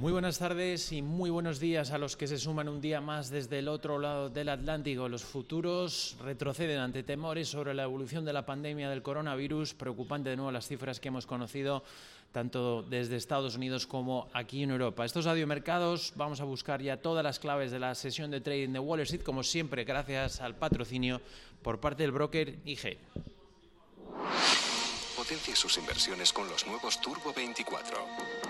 Muy buenas tardes y muy buenos días a los que se suman un día más desde el otro lado del Atlántico. Los futuros retroceden ante temores sobre la evolución de la pandemia del coronavirus. Preocupante de nuevo las cifras que hemos conocido tanto desde Estados Unidos como aquí en Europa. Estos audiomercados vamos a buscar ya todas las claves de la sesión de trading de Wall Street, como siempre, gracias al patrocinio por parte del broker IG. Potencie sus inversiones con los nuevos Turbo 24.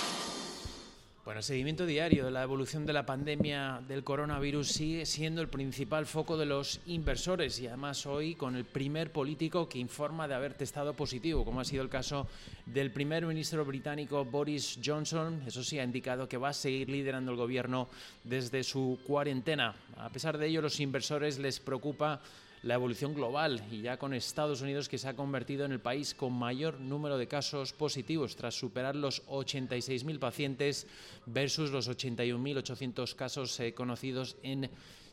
Bueno, el seguimiento diario de la evolución de la pandemia del coronavirus sigue siendo el principal foco de los inversores y además hoy con el primer político que informa de haber testado positivo, como ha sido el caso del primer ministro británico Boris Johnson. Eso sí, ha indicado que va a seguir liderando el gobierno desde su cuarentena. A pesar de ello, los inversores les preocupa la evolución global y ya con Estados Unidos que se ha convertido en el país con mayor número de casos positivos tras superar los 86.000 pacientes versus los 81.800 casos eh, conocidos en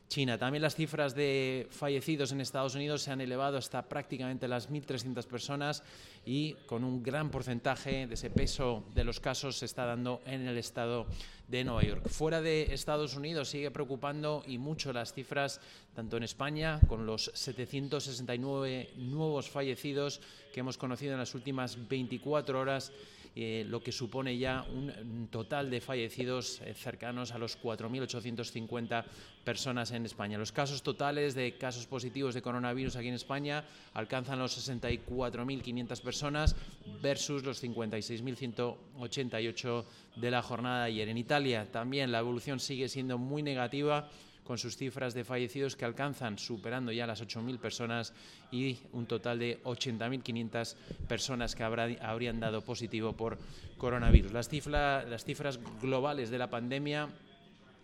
China. También las cifras de fallecidos en Estados Unidos se han elevado hasta prácticamente las 1.300 personas y con un gran porcentaje de ese peso de los casos se está dando en el estado de Nueva York. Fuera de Estados Unidos sigue preocupando y mucho las cifras, tanto en España, con los 769 nuevos fallecidos que hemos conocido en las últimas 24 horas, eh, lo que supone ya un total de fallecidos eh, cercanos a los 4.850 personas en España. Los casos totales de casos positivos de coronavirus aquí en España alcanzan los 64.500 personas versus los 56.188 de la jornada de ayer. En Italia también la evolución sigue siendo muy negativa con sus cifras de fallecidos que alcanzan, superando ya las 8.000 personas y un total de 80.500 personas que habrían dado positivo por coronavirus. Las, cifras globales de la pandemia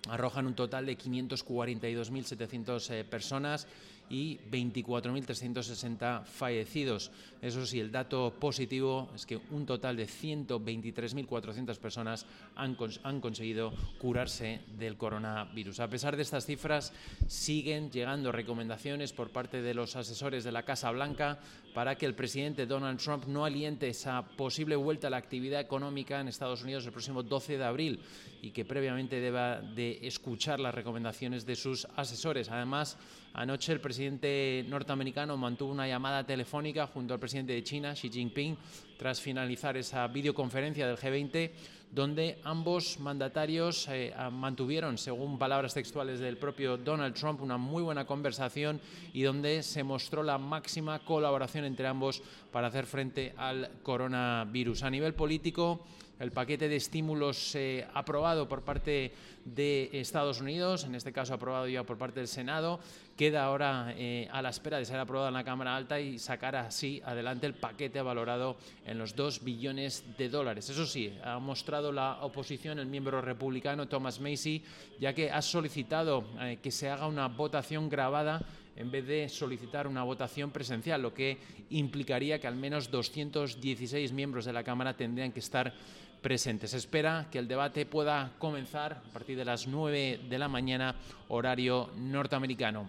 arrojan un total de 542.700 eh, personas y 24.360 fallecidos. Eso sí, el dato positivo es que un total de 123.400 personas han, han, conseguido curarse del coronavirus. A pesar de estas cifras, siguen llegando recomendaciones por parte de los asesores de la Casa Blanca para que el presidente Donald Trump no aliente esa posible vuelta a la actividad económica en Estados Unidos el próximo 12 de abril y que previamente deba de escuchar las recomendaciones de sus asesores. Además, anoche el presidente norteamericano mantuvo una llamada telefónica junto al presidente de China, Xi Jinping, tras finalizar esa videoconferencia del G20 donde ambos mandatarios eh, mantuvieron, según palabras textuales del propio Donald Trump, una muy buena conversación y donde se mostró la máxima colaboración entre ambos para hacer frente al coronavirus. A nivel político, el paquete de estímulos eh, aprobado por parte de Estados Unidos, en este caso aprobado ya por parte del Senado, queda ahora eh, a la espera de ser aprobado en la Cámara Alta y sacar así adelante el paquete valorado en los 2 billones de dólares. Eso sí, ha mostrado la oposición el miembro republicano Thomas Macy, ya que ha solicitado eh, que se haga una votación grabada en vez de solicitar una votación presencial, lo que implicaría que al menos 216 miembros de la Cámara tendrían que estar presentes. Se espera que el debate pueda comenzar a partir de las 9 de la mañana, horario norteamericano.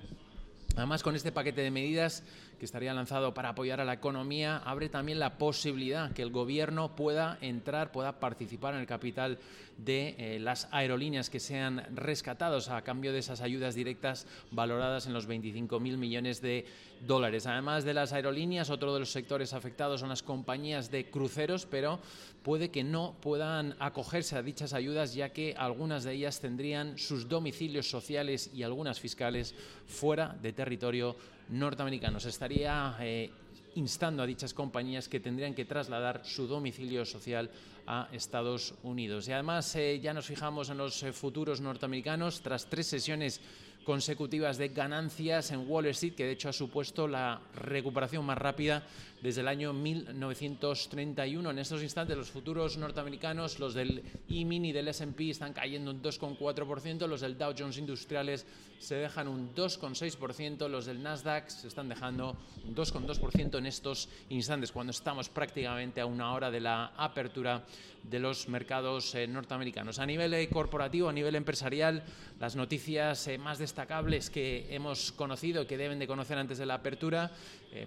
Además, con este paquete de medidas que estaría lanzado para apoyar a la economía, abre también la posibilidad que el gobierno pueda entrar, pueda participar en el capital de eh, las aerolíneas que sean rescatados a cambio de esas ayudas directas valoradas en los 25.000 millones de dólares. Además de las aerolíneas, otro de los sectores afectados son las compañías de cruceros, pero puede que no puedan acogerse a dichas ayudas ya que algunas de ellas tendrían sus domicilios sociales y algunas fiscales fuera de territorio norteamericano. Se estaría eh, instando a dichas compañías que tendrían que trasladar su domicilio social a Estados Unidos. Y además eh, ya nos fijamos en los eh, futuros norteamericanos. Tras tres sesiones consecutivas de ganancias en Wall Street, que de hecho ha supuesto la recuperación más rápida desde el año 1931. En estos instantes los futuros norteamericanos, los del E-mini del S&P están cayendo un 2,4%, los del Dow Jones Industriales se dejan un 2,6%, los del Nasdaq se están dejando un 2,2% en estos instantes, cuando estamos prácticamente a una hora de la apertura de los mercados eh, norteamericanos. A nivel eh, corporativo, a nivel empresarial, las noticias eh, más destacables que hemos conocido y que deben de conocer antes de la apertura,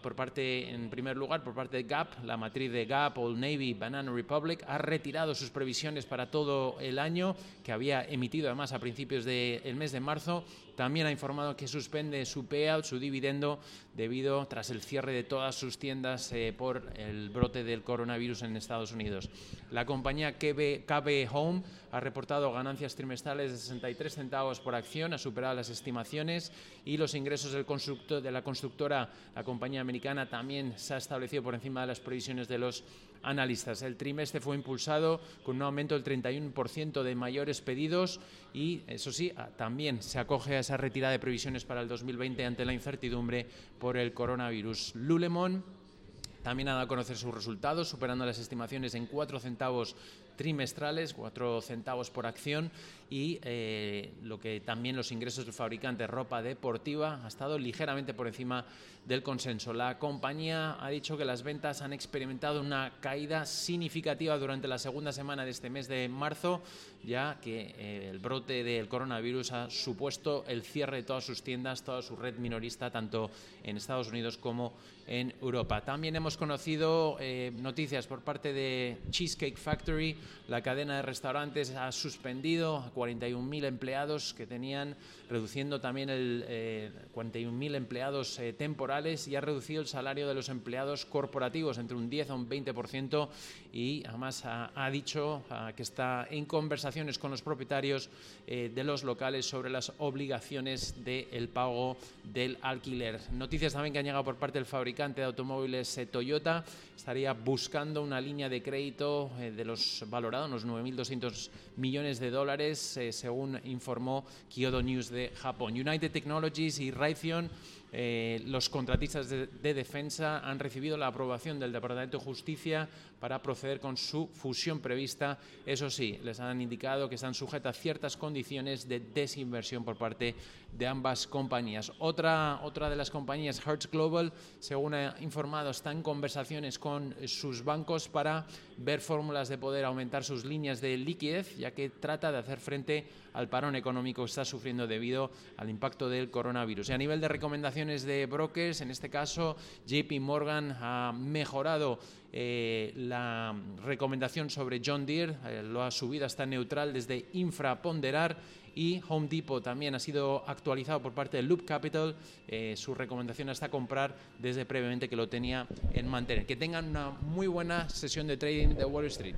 por parte, en primer lugar, por parte de Gap, la matriz de Gap, Old Navy, Banana Republic, ha retirado sus previsiones para todo el año, que había emitido además a principios del mes de marzo. También ha informado que suspende su payout, su dividendo, debido tras el cierre de todas sus tiendas por el brote del coronavirus en Estados Unidos. La compañía KB, Home ha reportado ganancias trimestrales de 63 centavos por acción, ha superado las estimaciones y los ingresos del de la constructora, la compañía americana, también se ha establecido por encima de las previsiones de los analistas. El trimestre fue impulsado con un aumento del 31% de mayores pedidos y, eso sí, también se acoge a esa retirada de previsiones para el 2020 ante la incertidumbre por el coronavirus. Lulemon también ha dado a conocer sus resultados, superando las estimaciones en 4 centavos trimestrales, 4 centavos por acción, y eh, lo que también los ingresos del fabricante ropa deportiva ha estado ligeramente por encima del consenso. La compañía ha dicho que las ventas han experimentado una caída significativa durante la segunda semana de este mes de marzo, ya que eh, el brote del coronavirus ha supuesto el cierre de todas sus tiendas, toda su red minorista, tanto en Estados Unidos como en Europa. También hemos conocido eh, noticias por parte de Cheesecake Factory, la cadena de restaurantes ha suspendido 41.000 empleados que tenían, reduciendo también el 41.000 eh, empleados eh, temporales y ha reducido el salario de los empleados corporativos entre un 10 a un 20% y además ha, dicho ah, que está en conversaciones con los propietarios eh, de los locales sobre las obligaciones del pago del alquiler. Noticias también que han llegado por parte del fabricante de automóviles Toyota. Estaría buscando una línea de crédito de los valorados, unos 9.200 millones de dólares eh, según informó Kyodo News de Japón. United Technologies y Raytheon eh, los contratistas de, defensa han recibido la aprobación del Departamento de Justicia para proceder con su fusión prevista. Eso sí, les han indicado que están sujetas a ciertas condiciones de desinversión por parte de ambas compañías. Otra, otra de las compañías, Hertz Global, según ha informado, está en conversaciones con sus bancos para ver fórmulas de poder aumentar sus líneas de liquidez, ya que trata de hacer frente al parón económico que está sufriendo debido al impacto del coronavirus. Y a nivel de recomendaciones de brokers, en este caso JP Morgan ha mejorado eh, la recomendación sobre John Deere, eh, lo ha subido hasta neutral desde infraponderar y Home Depot también ha sido actualizado por parte de Loop Capital, eh, su recomendación hasta comprar desde previamente que lo tenía en mantener. Que tengan una muy buena sesión de trading de Wall Street.